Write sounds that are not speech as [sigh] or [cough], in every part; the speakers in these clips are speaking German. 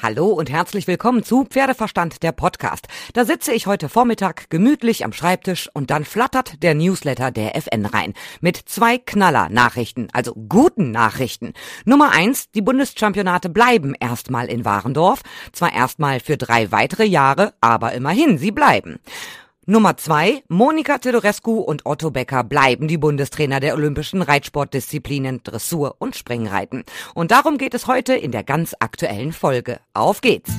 Hallo und herzlich willkommen zu Pferdeverstand, der Podcast. Da sitze ich heute Vormittag gemütlich am Schreibtisch und dann flattert der Newsletter der FN rein. Mit zwei Knaller-Nachrichten, also guten Nachrichten. Nummer eins, die Bundeschampionate bleiben erstmal in Warendorf. Zwar erstmal für drei weitere Jahre, aber immerhin, sie bleiben. Nummer zwei, Monika Tedorescu und Otto Becker bleiben die Bundestrainer der olympischen Reitsportdisziplinen Dressur und Springreiten. Und darum geht es heute in der ganz aktuellen Folge. Auf geht's!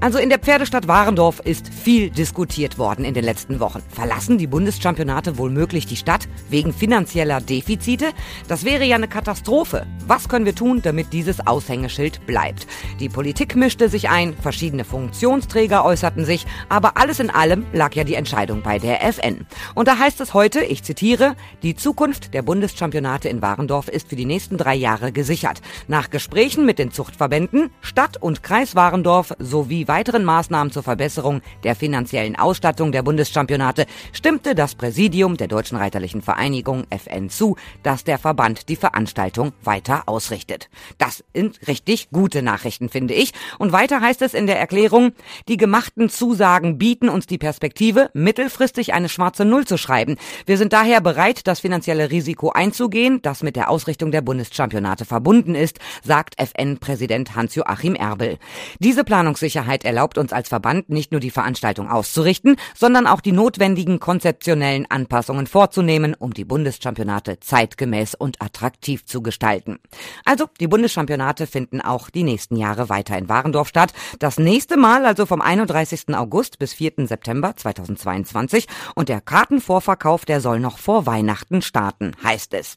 Also in der Pferdestadt Warendorf ist viel diskutiert worden in den letzten Wochen. Verlassen die Bundeschampionate wohl möglich die Stadt wegen finanzieller Defizite? Das wäre ja eine Katastrophe. Was können wir tun, damit dieses Aushängeschild bleibt? Die Politik mischte sich ein, verschiedene Funktionsträger äußerten sich, aber alles in allem lag ja die Entscheidung bei der FN. Und da heißt es heute, ich zitiere, die Zukunft der Bundeschampionate in Warendorf ist für die nächsten drei Jahre gesichert. Nach Gesprächen mit den Zuchtverbänden, Stadt und Kreis Warendorf sowie weiteren Maßnahmen zur Verbesserung der finanziellen Ausstattung der Bundeschampionate stimmte das Präsidium der Deutschen Reiterlichen Vereinigung FN zu, dass der Verband die Veranstaltung weiter ausrichtet. Das sind richtig gute Nachrichten, finde ich. Und weiter heißt es in der Erklärung, die gemachten Zusagen bieten uns die Perspektive, mittelfristig eine schwarze Null zu schreiben. Wir sind daher bereit, das finanzielle Risiko einzugehen, das mit der Ausrichtung der Bundeschampionate verbunden ist, sagt FN-Präsident Hans-Joachim Erbel. Diese Planungssicherheit Möglichkeit erlaubt uns als Verband nicht nur die Veranstaltung auszurichten, sondern auch die notwendigen konzeptionellen Anpassungen vorzunehmen, um die Bundeschampionate zeitgemäß und attraktiv zu gestalten. Also, die Bundeschampionate finden auch die nächsten Jahre weiter in Warendorf statt. Das nächste Mal also vom 31. August bis 4. September 2022 und der Kartenvorverkauf, der soll noch vor Weihnachten starten, heißt es.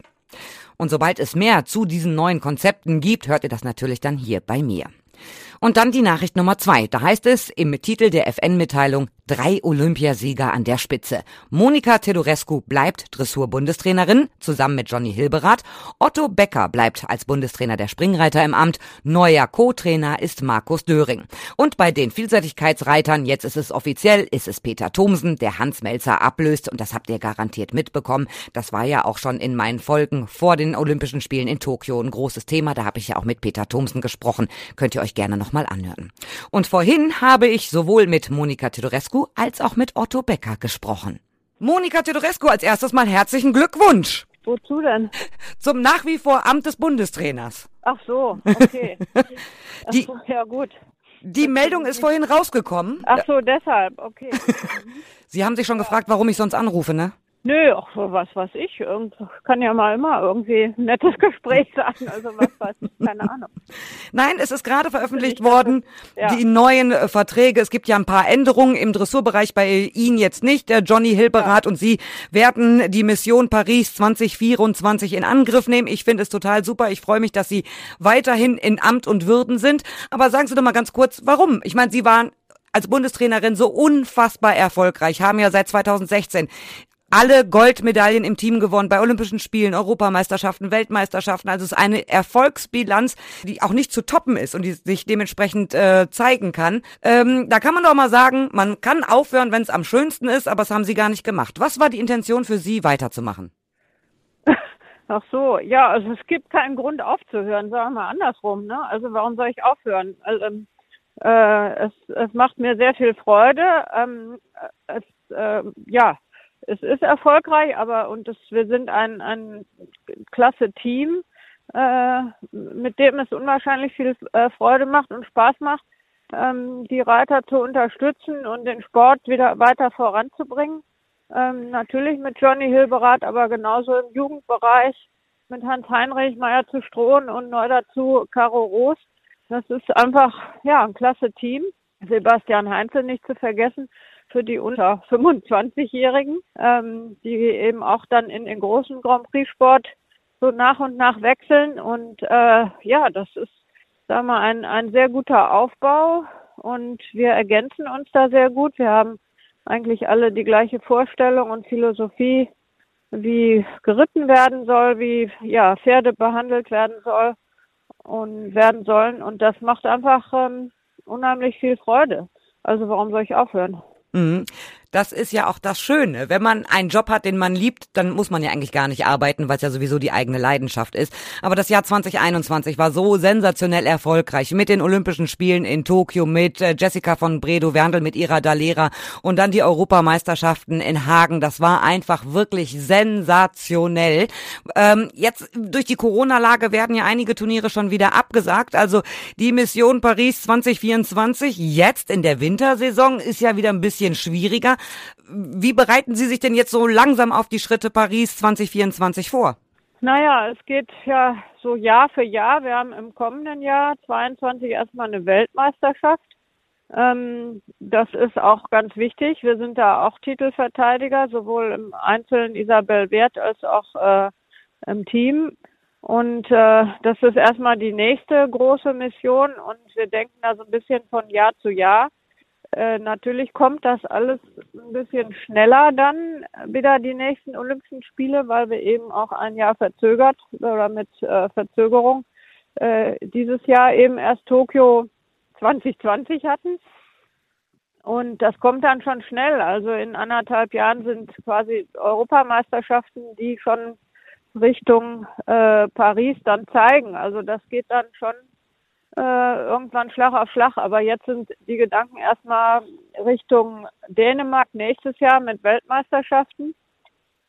Und sobald es mehr zu diesen neuen Konzepten gibt, hört ihr das natürlich dann hier bei mir. Und dann die Nachricht Nummer zwei. Da heißt es im Titel der FN-Mitteilung drei Olympiasieger an der Spitze. Monika Tedorescu bleibt Dressur-Bundestrainerin zusammen mit Johnny Hilberath. Otto Becker bleibt als Bundestrainer der Springreiter im Amt. Neuer Co-Trainer ist Markus Döring. Und bei den Vielseitigkeitsreitern, jetzt ist es offiziell, ist es Peter Thomsen, der Hans Melzer ablöst. Und das habt ihr garantiert mitbekommen. Das war ja auch schon in meinen Folgen vor den Olympischen Spielen in Tokio ein großes Thema. Da habe ich ja auch mit Peter Thomsen gesprochen. Könnt ihr euch gerne noch nochmal anhören. Und vorhin habe ich sowohl mit Monika Tedorescu als auch mit Otto Becker gesprochen. Monika Tedorescu als erstes mal herzlichen Glückwunsch. Wozu denn? Zum nach wie vor Amt des Bundestrainers. Ach so, okay. [laughs] die, so, ja gut. Die Meldung ist vorhin rausgekommen. Ach so, deshalb, okay. [laughs] Sie haben sich schon gefragt, warum ich sonst anrufe, ne? Nö, ach, was weiß ich. Irgend, kann ja mal immer irgendwie ein nettes Gespräch [laughs] sein. Also was weiß ich, keine Ahnung. Nein, es ist gerade veröffentlicht worden, ja. die neuen äh, Verträge. Es gibt ja ein paar Änderungen im Dressurbereich bei Ihnen jetzt nicht. Der Johnny Hilberath ja. und Sie werden die Mission Paris 2024 in Angriff nehmen. Ich finde es total super. Ich freue mich, dass Sie weiterhin in Amt und Würden sind. Aber sagen Sie doch mal ganz kurz, warum? Ich meine, Sie waren als Bundestrainerin so unfassbar erfolgreich, haben ja seit 2016 alle Goldmedaillen im Team gewonnen bei Olympischen Spielen, Europameisterschaften, Weltmeisterschaften. Also es ist eine Erfolgsbilanz, die auch nicht zu toppen ist und die sich dementsprechend äh, zeigen kann. Ähm, da kann man doch mal sagen, man kann aufhören, wenn es am schönsten ist, aber das haben Sie gar nicht gemacht. Was war die Intention für Sie, weiterzumachen? [laughs] Ach so, ja, also es gibt keinen Grund aufzuhören, sagen wir andersrum. Ne? Also warum soll ich aufhören? Also, äh, es, es macht mir sehr viel Freude. Ähm, es, äh, ja, es ist erfolgreich, aber und es, wir sind ein, ein klasse Team, äh, mit dem es unwahrscheinlich viel äh, Freude macht und Spaß macht, ähm, die Reiter zu unterstützen und den Sport wieder weiter voranzubringen. Ähm, natürlich mit Johnny Hilberath, aber genauso im Jugendbereich mit Hans Heinrich, Meier zu Strohn und neu dazu Caro Roos. Das ist einfach ja ein klasse Team. Sebastian Heinzel nicht zu vergessen, für die unter 25-Jährigen, ähm, die eben auch dann in den großen Grand Prix Sport so nach und nach wechseln. Und äh, ja, das ist, sagen wir, ein, ein sehr guter Aufbau und wir ergänzen uns da sehr gut. Wir haben eigentlich alle die gleiche Vorstellung und Philosophie, wie geritten werden soll, wie ja Pferde behandelt werden soll und werden sollen. Und das macht einfach ähm, unheimlich viel Freude. Also warum soll ich aufhören? Mhm. Das ist ja auch das Schöne. Wenn man einen Job hat, den man liebt, dann muss man ja eigentlich gar nicht arbeiten, weil es ja sowieso die eigene Leidenschaft ist. Aber das Jahr 2021 war so sensationell erfolgreich mit den Olympischen Spielen in Tokio, mit äh, Jessica von Bredow-Werndl, mit ihrer Dalera und dann die Europameisterschaften in Hagen. Das war einfach wirklich sensationell. Ähm, jetzt durch die Corona-Lage werden ja einige Turniere schon wieder abgesagt. Also die Mission Paris 2024 jetzt in der Wintersaison ist ja wieder ein bisschen schwieriger. Wie bereiten Sie sich denn jetzt so langsam auf die Schritte Paris 2024 vor? Naja, es geht ja so Jahr für Jahr. Wir haben im kommenden Jahr 22 erstmal eine Weltmeisterschaft. Ähm, das ist auch ganz wichtig. Wir sind da auch Titelverteidiger, sowohl im Einzelnen Isabel Wert als auch äh, im Team. Und äh, das ist erstmal die nächste große Mission und wir denken da so ein bisschen von Jahr zu Jahr. Äh, natürlich kommt das alles ein bisschen schneller dann wieder die nächsten Olympischen Spiele, weil wir eben auch ein Jahr verzögert oder mit äh, Verzögerung äh, dieses Jahr eben erst Tokio 2020 hatten. Und das kommt dann schon schnell. Also in anderthalb Jahren sind quasi Europameisterschaften, die schon Richtung äh, Paris dann zeigen. Also das geht dann schon äh, irgendwann Schlag auf Schlag. Aber jetzt sind die Gedanken erstmal Richtung Dänemark nächstes Jahr mit Weltmeisterschaften.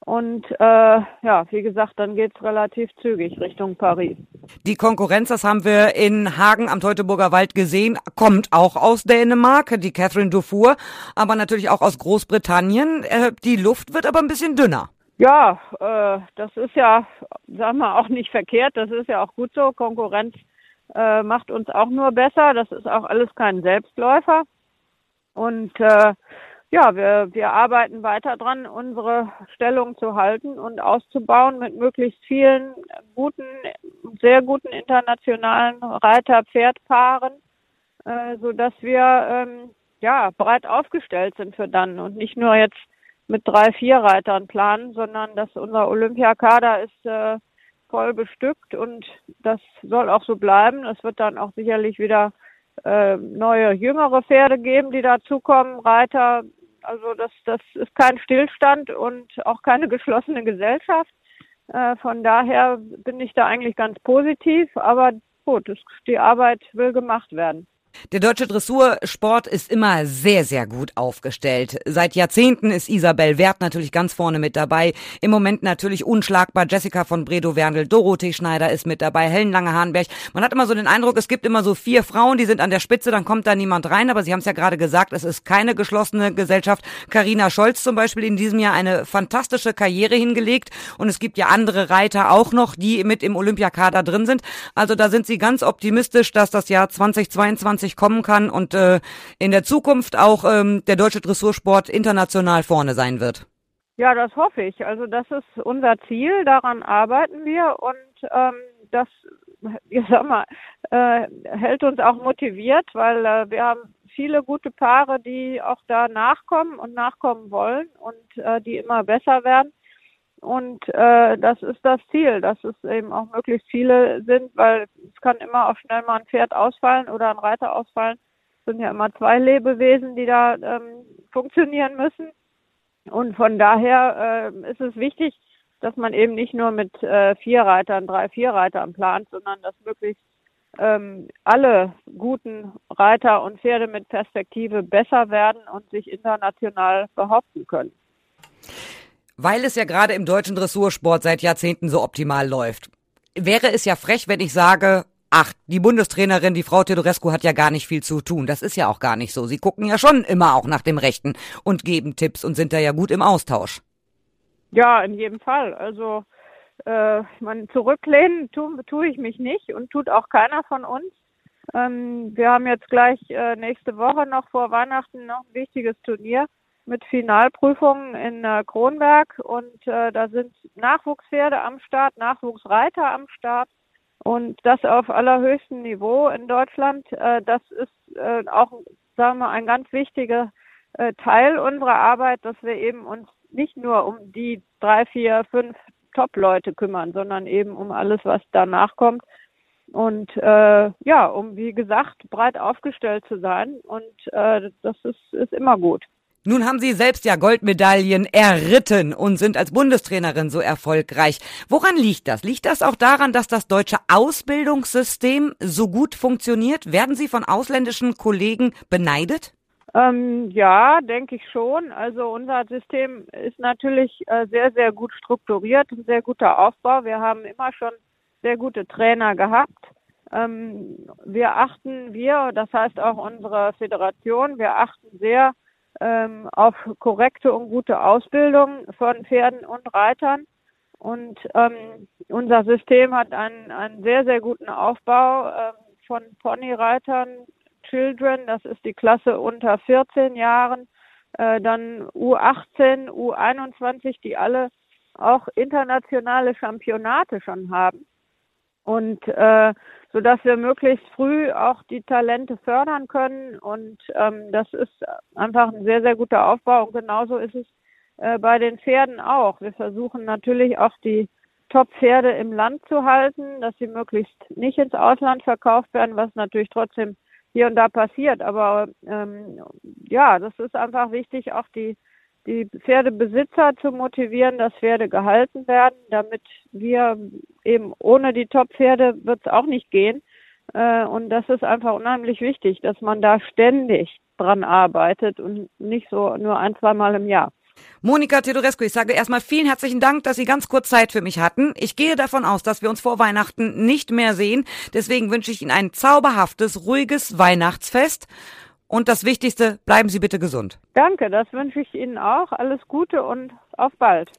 Und äh, ja, wie gesagt, dann geht's relativ zügig Richtung Paris. Die Konkurrenz, das haben wir in Hagen am Teutoburger Wald gesehen, kommt auch aus Dänemark, die Catherine Dufour, aber natürlich auch aus Großbritannien. Äh, die Luft wird aber ein bisschen dünner. Ja, äh, das ist ja, sagen wir, auch nicht verkehrt. Das ist ja auch gut so. Konkurrenz äh, macht uns auch nur besser. Das ist auch alles kein Selbstläufer. Und äh, ja, wir, wir arbeiten weiter dran, unsere Stellung zu halten und auszubauen mit möglichst vielen guten, sehr guten internationalen Reiter-Pferdpaaren, äh, so dass wir ähm, ja breit aufgestellt sind für dann und nicht nur jetzt mit drei, vier Reitern planen, sondern dass unser Olympiakader ist äh, voll bestückt und das soll auch so bleiben. Es wird dann auch sicherlich wieder äh, neue, jüngere Pferde geben, die dazukommen, Reiter. Also das, das ist kein Stillstand und auch keine geschlossene Gesellschaft. Äh, von daher bin ich da eigentlich ganz positiv, aber gut, die Arbeit will gemacht werden. Der deutsche Dressursport ist immer sehr, sehr gut aufgestellt. Seit Jahrzehnten ist Isabel Wert natürlich ganz vorne mit dabei. Im Moment natürlich unschlagbar Jessica von Bredow-Werndl, Dorothee Schneider ist mit dabei, Helen Lange-Hahnberg. Man hat immer so den Eindruck, es gibt immer so vier Frauen, die sind an der Spitze, dann kommt da niemand rein. Aber Sie haben es ja gerade gesagt, es ist keine geschlossene Gesellschaft. Karina Scholz zum Beispiel in diesem Jahr eine fantastische Karriere hingelegt. Und es gibt ja andere Reiter auch noch, die mit im Olympiakader drin sind. Also da sind Sie ganz optimistisch, dass das Jahr 2022 2020 kommen kann und äh, in der Zukunft auch ähm, der deutsche Dressursport international vorne sein wird. Ja, das hoffe ich. Also das ist unser Ziel, daran arbeiten wir und ähm, das, [laughs] ich sag mal, äh, hält uns auch motiviert, weil äh, wir haben viele gute Paare, die auch da nachkommen und nachkommen wollen und äh, die immer besser werden. Und äh, das ist das Ziel, dass es eben auch möglichst viele sind, weil es kann immer auch schnell mal ein Pferd ausfallen oder ein Reiter ausfallen. Es sind ja immer zwei Lebewesen, die da ähm, funktionieren müssen. Und von daher äh, ist es wichtig, dass man eben nicht nur mit äh, vier Reitern, drei, vier Reitern plant, sondern dass möglichst ähm, alle guten Reiter und Pferde mit Perspektive besser werden und sich international behaupten können weil es ja gerade im deutschen Dressursport seit Jahrzehnten so optimal läuft. Wäre es ja frech, wenn ich sage, ach, die Bundestrainerin, die Frau Teodorescu hat ja gar nicht viel zu tun. Das ist ja auch gar nicht so. Sie gucken ja schon immer auch nach dem Rechten und geben Tipps und sind da ja gut im Austausch. Ja, in jedem Fall. Also äh, man zurücklehnen tue tu ich mich nicht und tut auch keiner von uns. Ähm, wir haben jetzt gleich äh, nächste Woche noch vor Weihnachten noch ein wichtiges Turnier mit Finalprüfungen in äh, Kronberg und äh, da sind Nachwuchspferde am Start, Nachwuchsreiter am Start und das auf allerhöchstem Niveau in Deutschland. Äh, das ist äh, auch, sagen wir, ein ganz wichtiger äh, Teil unserer Arbeit, dass wir eben uns nicht nur um die drei, vier, fünf Top-Leute kümmern, sondern eben um alles, was danach kommt. Und äh, ja, um wie gesagt breit aufgestellt zu sein und äh, das ist, ist immer gut. Nun haben Sie selbst ja Goldmedaillen erritten und sind als Bundestrainerin so erfolgreich. Woran liegt das? Liegt das auch daran, dass das deutsche Ausbildungssystem so gut funktioniert? Werden Sie von ausländischen Kollegen beneidet? Ähm, ja, denke ich schon. Also unser System ist natürlich äh, sehr, sehr gut strukturiert, ein sehr guter Aufbau. Wir haben immer schon sehr gute Trainer gehabt. Ähm, wir achten, wir, das heißt auch unsere Föderation, wir achten sehr ähm, auf korrekte und gute Ausbildung von Pferden und Reitern. Und ähm, unser System hat einen, einen sehr, sehr guten Aufbau ähm, von Ponyreitern, Children, das ist die Klasse unter 14 Jahren, äh, dann U18, U21, die alle auch internationale Championate schon haben. Und äh, so dass wir möglichst früh auch die Talente fördern können. Und ähm, das ist einfach ein sehr, sehr guter Aufbau. Und genauso ist es äh, bei den Pferden auch. Wir versuchen natürlich auch die Top-Pferde im Land zu halten, dass sie möglichst nicht ins Ausland verkauft werden, was natürlich trotzdem hier und da passiert. Aber ähm, ja, das ist einfach wichtig, auch die die Pferdebesitzer zu motivieren, dass Pferde gehalten werden, damit wir eben ohne die Top-Pferde wird es auch nicht gehen. Äh, und das ist einfach unheimlich wichtig, dass man da ständig dran arbeitet und nicht so nur ein, zweimal im Jahr. Monika Tedorescu, ich sage erstmal vielen herzlichen Dank, dass Sie ganz kurz Zeit für mich hatten. Ich gehe davon aus, dass wir uns vor Weihnachten nicht mehr sehen. Deswegen wünsche ich Ihnen ein zauberhaftes, ruhiges Weihnachtsfest. Und das Wichtigste, bleiben Sie bitte gesund. Danke, das wünsche ich Ihnen auch. Alles Gute und auf bald.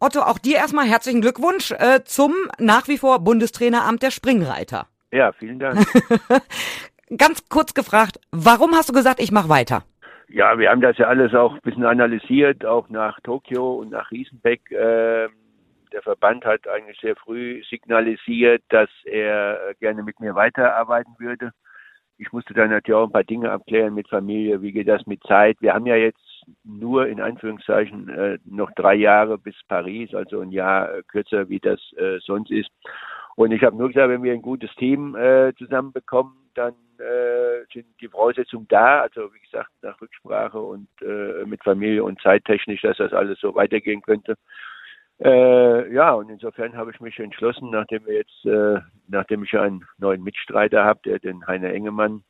Otto, auch dir erstmal herzlichen Glückwunsch äh, zum nach wie vor Bundestraineramt der Springreiter. Ja, vielen Dank. [laughs] Ganz kurz gefragt, warum hast du gesagt, ich mache weiter? Ja, wir haben das ja alles auch ein bisschen analysiert, auch nach Tokio und nach Riesenbeck. Äh, der Verband hat eigentlich sehr früh signalisiert, dass er gerne mit mir weiterarbeiten würde ich musste dann natürlich auch ein paar Dinge abklären mit Familie, wie geht das mit Zeit. Wir haben ja jetzt nur in Anführungszeichen äh, noch drei Jahre bis Paris, also ein Jahr äh, kürzer, wie das äh, sonst ist. Und ich habe nur gesagt, wenn wir ein gutes Team äh, zusammenbekommen, dann äh, sind die Voraussetzungen da. Also wie gesagt, nach Rücksprache und mit Familie und zeittechnisch, dass das alles so weitergehen könnte. Äh, ja, und insofern habe ich mich entschlossen, nachdem wir jetzt, äh, nachdem ich einen neuen Mitstreiter habe, der den Heiner Engemann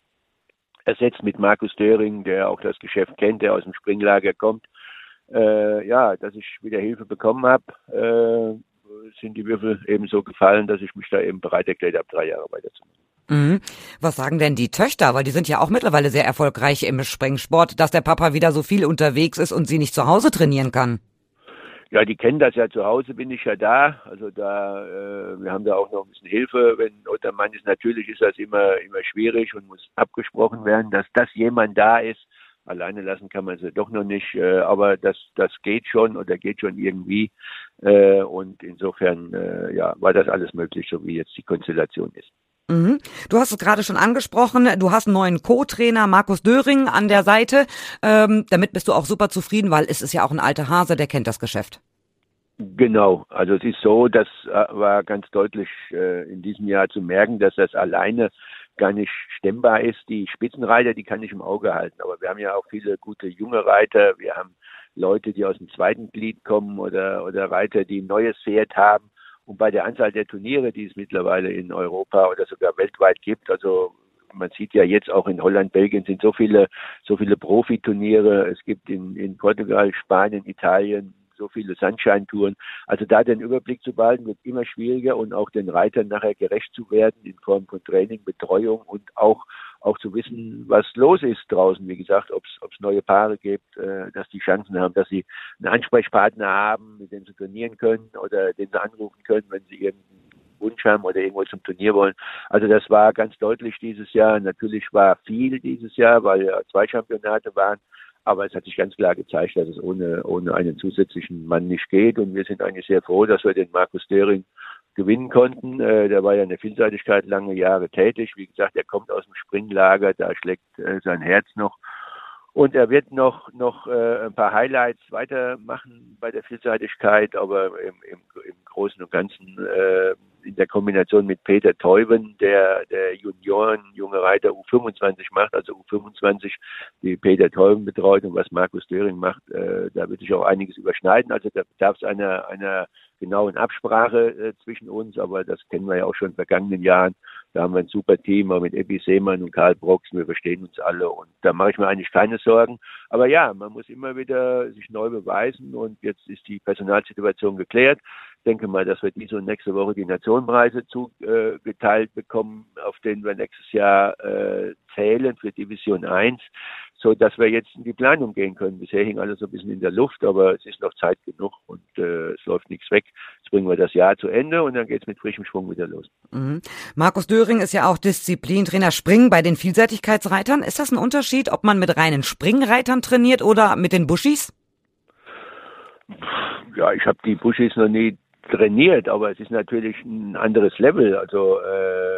ersetzt mit Markus Döring, der auch das Geschäft kennt, der aus dem Springlager kommt, äh, ja, dass ich wieder Hilfe bekommen habe, äh, sind die Würfel eben so gefallen, dass ich mich da eben bereit erklärt habe, drei Jahre weiterzumachen. Mhm. Was sagen denn die Töchter? Weil die sind ja auch mittlerweile sehr erfolgreich im Springsport, dass der Papa wieder so viel unterwegs ist und sie nicht zu Hause trainieren kann. Ja, die kennen das ja zu Hause, bin ich ja da. Also da, äh, wir haben da auch noch ein bisschen Hilfe. Wenn unter Mann ist, natürlich ist das immer, immer schwierig und muss abgesprochen werden, dass das jemand da ist. Alleine lassen kann man sie doch noch nicht, äh, aber das, das geht schon oder geht schon irgendwie. Äh, und insofern, äh, ja, war das alles möglich, so wie jetzt die Konstellation ist. Mhm. Du hast es gerade schon angesprochen, du hast einen neuen Co-Trainer, Markus Döring, an der Seite. Ähm, damit bist du auch super zufrieden, weil es ist ja auch ein alter Hase, der kennt das Geschäft. Genau, also es ist so, das äh, war ganz deutlich äh, in diesem Jahr zu merken, dass das alleine gar nicht stemmbar ist. Die Spitzenreiter, die kann ich im Auge halten, aber wir haben ja auch viele gute junge Reiter, wir haben Leute, die aus dem zweiten Glied kommen oder, oder Reiter, die ein neues Pferd haben. Und bei der Anzahl der Turniere, die es mittlerweile in Europa oder sogar weltweit gibt, also man sieht ja jetzt auch in Holland, Belgien sind so viele, so viele Profiturniere. Es gibt in, in Portugal, Spanien, Italien so viele Sunshine-Touren. Also da den Überblick zu behalten, wird immer schwieriger und auch den Reitern nachher gerecht zu werden in Form von Training, Betreuung und auch auch zu wissen, was los ist draußen. Wie gesagt, ob es neue Paare gibt, äh, dass die Chancen haben, dass sie einen Ansprechpartner haben, mit dem sie trainieren können oder den sie anrufen können, wenn sie irgendeinen Wunsch haben oder irgendwo zum Turnier wollen. Also das war ganz deutlich dieses Jahr. Natürlich war viel dieses Jahr, weil ja zwei Championate waren. Aber es hat sich ganz klar gezeigt, dass es ohne, ohne einen zusätzlichen Mann nicht geht. Und wir sind eigentlich sehr froh, dass wir den Markus Dering gewinnen konnten. Äh, der war ja in der Vielseitigkeit lange Jahre tätig. Wie gesagt, er kommt aus dem Springlager, da schlägt äh, sein Herz noch. Und er wird noch, noch äh, ein paar Highlights weitermachen bei der Vielseitigkeit, aber im, im, im Großen und Ganzen äh, in der Kombination mit Peter Teuben, der, der Junioren, junge Reiter U25 macht, also U25, die Peter Teuben betreut und was Markus Döring macht, äh, da wird sich auch einiges überschneiden. Also da bedarf es einer, einer genauen Absprache äh, zwischen uns, aber das kennen wir ja auch schon in vergangenen Jahren. Da haben wir ein super Team auch mit Ebi Seemann und Karl Brox. Wir verstehen uns alle und da mache ich mir eigentlich keine Sorgen. Aber ja, man muss immer wieder sich neu beweisen und jetzt ist die Personalsituation geklärt. Ich denke mal, dass wir diese und nächste Woche die Nationenpreise zugeteilt bekommen, auf denen wir nächstes Jahr äh, zählen für Division 1 so dass wir jetzt in die Planung gehen können. Bisher hing alles so ein bisschen in der Luft, aber es ist noch Zeit genug und äh, es läuft nichts weg. Jetzt bringen wir das Jahr zu Ende und dann geht es mit frischem Schwung wieder los. Mhm. Markus Döring ist ja auch Disziplintrainer Springen bei den Vielseitigkeitsreitern. Ist das ein Unterschied, ob man mit reinen Springreitern trainiert oder mit den Buschis? Ja, ich habe die Buschis noch nie trainiert, aber es ist natürlich ein anderes Level. Also äh,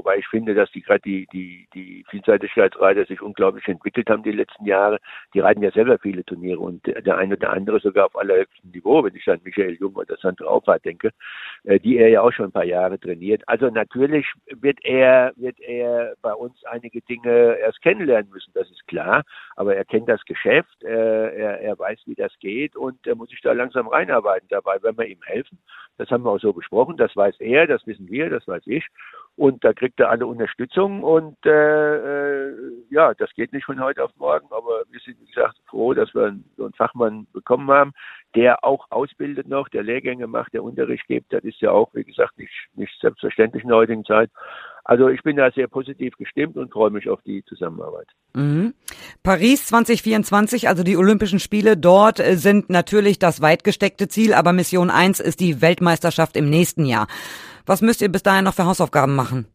Wobei ich finde, dass die gerade die, die, die Vielseitigkeitsreiter sich unglaublich entwickelt haben die letzten Jahre. Die reiten ja selber viele Turniere und der eine oder andere sogar auf allerhöchstem Niveau, wenn ich an Michael Jung oder Sandro Aufwart denke, äh, die er ja auch schon ein paar Jahre trainiert. Also natürlich wird er, wird er bei uns einige Dinge erst kennenlernen müssen, das ist klar. Aber er kennt das Geschäft, er, er, er weiß, wie das geht und er muss sich da langsam reinarbeiten. Dabei werden wir ihm helfen. Das haben wir auch so besprochen. Das weiß er, das wissen wir, das weiß ich. Und da kriegt er alle Unterstützung und äh, äh, ja, das geht nicht von heute auf morgen, aber wir sind, wie gesagt, froh, dass wir so einen Fachmann bekommen haben, der auch ausbildet noch, der Lehrgänge macht, der Unterricht gibt. Das ist ja auch, wie gesagt, nicht, nicht selbstverständlich in der heutigen Zeit. Also ich bin da sehr positiv gestimmt und freue mich auf die Zusammenarbeit. Mhm. Paris 2024, also die Olympischen Spiele dort äh, sind natürlich das weit gesteckte Ziel, aber Mission 1 ist die Weltmeisterschaft im nächsten Jahr. Was müsst ihr bis dahin noch für Hausaufgaben machen?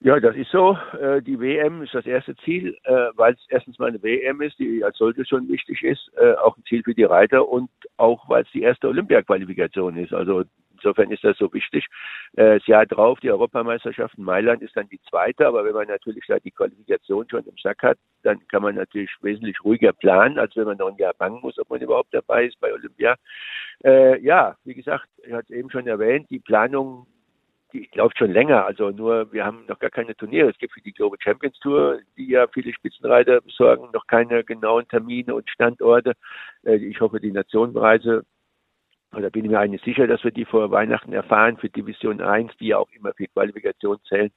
Ja, das ist so. Äh, die WM ist das erste Ziel, äh, weil es erstens mal eine WM ist, die als solche schon wichtig ist, auch ein Ziel für die Reiter und auch weil es die erste Olympia-Qualifikation ist. Also insofern ist das so wichtig. Das Jahr drauf, die Europameisterschaft in Mailand ist dann die zweite, aber wenn man natürlich da die Qualifikation schon im Sack hat, dann kann man natürlich wesentlich ruhiger planen, als wenn man noch ein Jahr bangen muss, ob man überhaupt dabei ist bei Olympia. ja, wie gesagt, ich hatte es eben schon erwähnt, die Planung die läuft schon länger. Also nur, wir haben noch gar keine Turniere. Es gibt für die Global Champions Tour, die ja viele Spitzenreiter besorgen, noch keine genauen Termine und Standorte. Äh, ich hoffe, die Nationenreise, oder bin ich mir eigentlich sicher, dass wir die vor Weihnachten erfahren für Division 1, die auch immer für Qualifikation zählen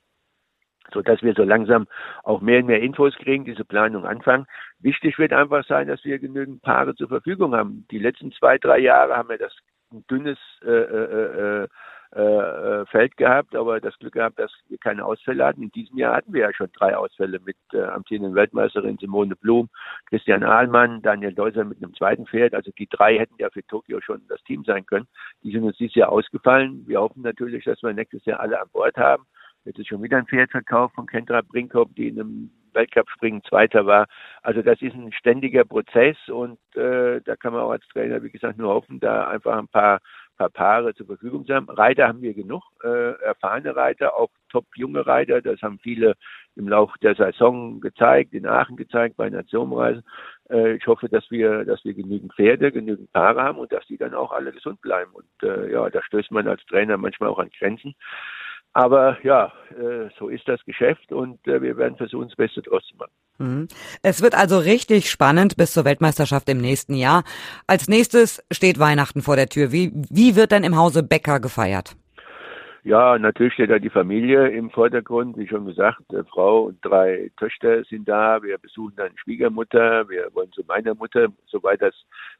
so dass wir so langsam auch mehr und mehr Infos kriegen, diese Planung anfangen. Wichtig wird einfach sein, dass wir genügend Paare zur Verfügung haben. Die letzten zwei, drei Jahre haben wir das ein dünnes äh, äh, äh, äh, Feld gehabt, aber das Glück gehabt, dass wir keine Ausfälle hatten. In diesem Jahr hatten wir ja schon drei Ausfälle mit äh, amtierenden Weltmeisterin Simone Blum, Christian Ahlmann, Daniel Deuser mit einem zweiten Pferd. Also die drei hätten ja für Tokio schon das Team sein können. Die sind uns dieses Jahr ausgefallen. Wir hoffen natürlich, dass wir nächstes Jahr alle an Bord haben. Jetzt ist schon wieder ein Pferd verkauft von Kendra Brinkhoff, die in einem Weltcup-Springen Zweiter war. Also das ist ein ständiger Prozess und äh, da kann man auch als Trainer, wie gesagt, nur hoffen, da einfach ein paar paar Paare zur Verfügung zu haben. Reiter haben wir genug, äh, erfahrene Reiter, auch top junge Reiter. Das haben viele im Laufe der Saison gezeigt, in Aachen gezeigt, bei Nationenreisen. Äh, ich hoffe, dass wir, dass wir genügend Pferde, genügend Paare haben und dass die dann auch alle gesund bleiben. Und äh, ja, da stößt man als Trainer manchmal auch an Grenzen. Aber ja, äh, so ist das Geschäft und äh, wir werden versuchen, das Beste draus zu machen. Mhm. Es wird also richtig spannend bis zur Weltmeisterschaft im nächsten Jahr. Als nächstes steht Weihnachten vor der Tür. Wie, wie wird denn im Hause Becker gefeiert? Ja, natürlich steht da die Familie im Vordergrund. Wie schon gesagt, Frau und drei Töchter sind da. Wir besuchen dann Schwiegermutter. Wir wollen zu meiner Mutter, soweit das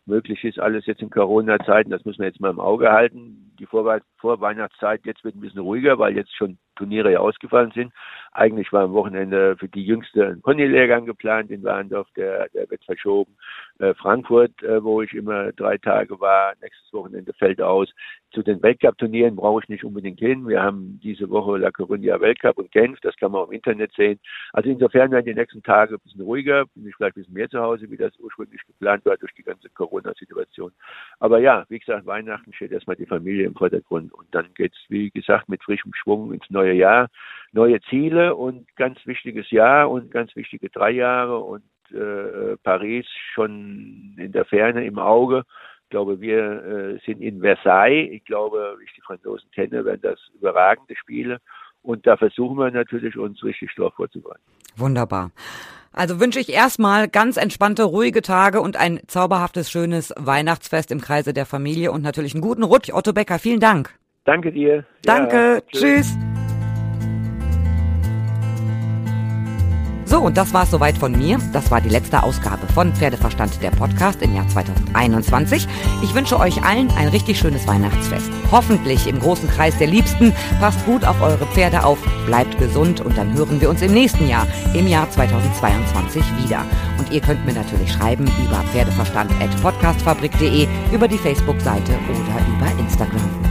möglich ist, alles jetzt in Corona-Zeiten. Das müssen wir jetzt mal im Auge halten. Die Vorwe Vorweihnachtszeit jetzt wird ein bisschen ruhiger, weil jetzt schon Turniere ja ausgefallen sind. Eigentlich war am Wochenende für die Jüngste ein Ponylehrgang geplant in Warndorf, der, der wird verschoben. Äh, Frankfurt, äh, wo ich immer drei Tage war, nächstes Wochenende fällt aus. zu den Weltcup-Turnieren brauche ich nicht unbedingt hin. Wir haben diese Woche La Coruña Weltcup und Genf, das kann man im Internet sehen. Also insofern werden die nächsten Tage ein bisschen ruhiger, bin ich vielleicht ein bisschen mehr zu Hause, wie das ursprünglich geplant war durch die ganze Corona-Situation. Aber ja, wie gesagt, Weihnachten steht erstmal die Familie im Vordergrund und dann geht's, wie gesagt, mit frischem Schwung ins neue Jahr, neue Ziele und ganz wichtiges Jahr und ganz wichtige drei Jahre und äh, Paris schon in der Ferne im Auge glaube, wir äh, sind in Versailles. Ich glaube, wie ich die Franzosen kenne, werden das überragende Spiele. Und da versuchen wir natürlich, uns richtig darauf vorzubereiten. Wunderbar. Also wünsche ich erstmal ganz entspannte, ruhige Tage und ein zauberhaftes, schönes Weihnachtsfest im Kreise der Familie und natürlich einen guten Rutsch. Otto Becker, vielen Dank. Danke dir. Danke. Ja, tschüss. tschüss. So, und das war es soweit von mir. Das war die letzte Ausgabe von Pferdeverstand, der Podcast im Jahr 2021. Ich wünsche euch allen ein richtig schönes Weihnachtsfest. Hoffentlich im großen Kreis der Liebsten. Passt gut auf eure Pferde auf, bleibt gesund und dann hören wir uns im nächsten Jahr, im Jahr 2022 wieder. Und ihr könnt mir natürlich schreiben über pferdeverstand.podcastfabrik.de, über die Facebook-Seite oder über Instagram.